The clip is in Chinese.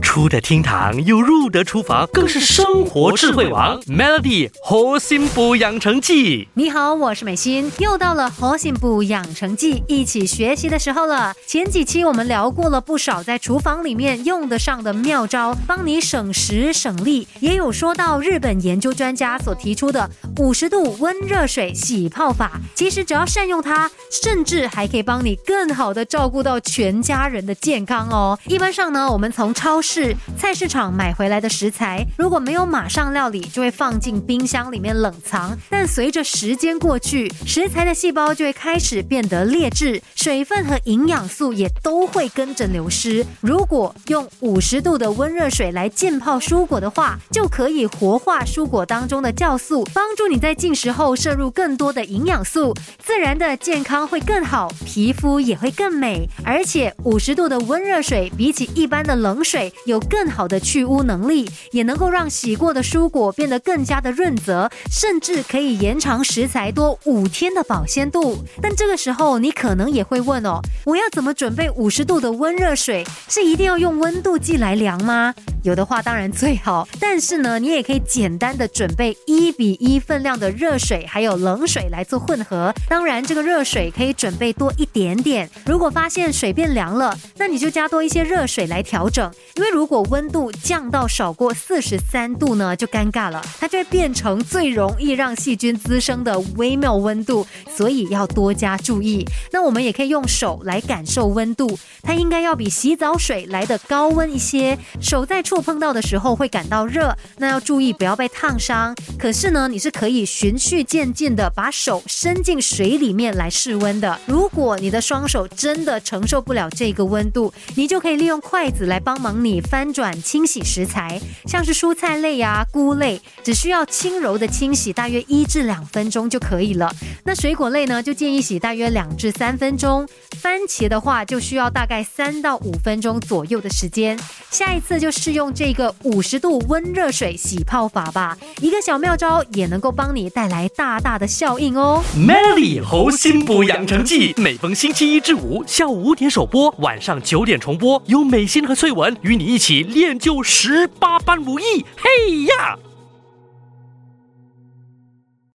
出得厅堂又入得厨房，更是生活智慧王。Melody 核心补养成记，你好，我是美心，又到了核心补养成记一起学习的时候了。前几期我们聊过了不少在厨房里面用得上的妙招，帮你省时省力，也有说到日本研究专家所提出的五十度温热水洗泡法。其实只要善用它，甚至还可以帮你更好的照顾到全家人的健康哦。一般上呢，我们从超市是菜市场买回来的食材，如果没有马上料理，就会放进冰箱里面冷藏。但随着时间过去，食材的细胞就会开始变得劣质，水分和营养素也都会跟着流失。如果用五十度的温热水来浸泡蔬果的话，就可以活化蔬果当中的酵素，帮助你在进食后摄入更多的营养素，自然的健康会更好，皮肤也会更美。而且五十度的温热水比起一般的冷水。有更好的去污能力，也能够让洗过的蔬果变得更加的润泽，甚至可以延长食材多五天的保鲜度。但这个时候，你可能也会问哦，我要怎么准备五十度的温热水？是一定要用温度计来量吗？有的话当然最好，但是呢，你也可以简单的准备一比一分量的热水，还有冷水来做混合。当然，这个热水可以准备多一点点。如果发现水变凉了，那你就加多一些热水来调整，因为如果温度降到少过四十三度呢，就尴尬了，它就会变成最容易让细菌滋生的微妙温度，所以要多加注意。那我们也可以用手来感受温度，它应该要比洗澡水来的高温一些。手在触碰到的时候会感到热，那要注意不要被烫伤。可是呢，你是可以循序渐进的把手伸进水里面来试温的。如果你的双手真的承受不了这个温度，你就可以利用筷子来帮忙你。翻转清洗食材，像是蔬菜类呀、菇类，只需要轻柔的清洗，大约一至两分钟就可以了。那水果类呢，就建议洗大约两至三分钟。番茄的话，就需要大概三到五分钟左右的时间。下一次就试用这个五十度温热水洗泡法吧，一个小妙招也能够帮你带来大大的效应哦。Melody 猴心补养成记，每逢星期一至五下午五点首播，晚上九点重播，有美心和翠文与你一。起练就十八般武艺，嘿呀！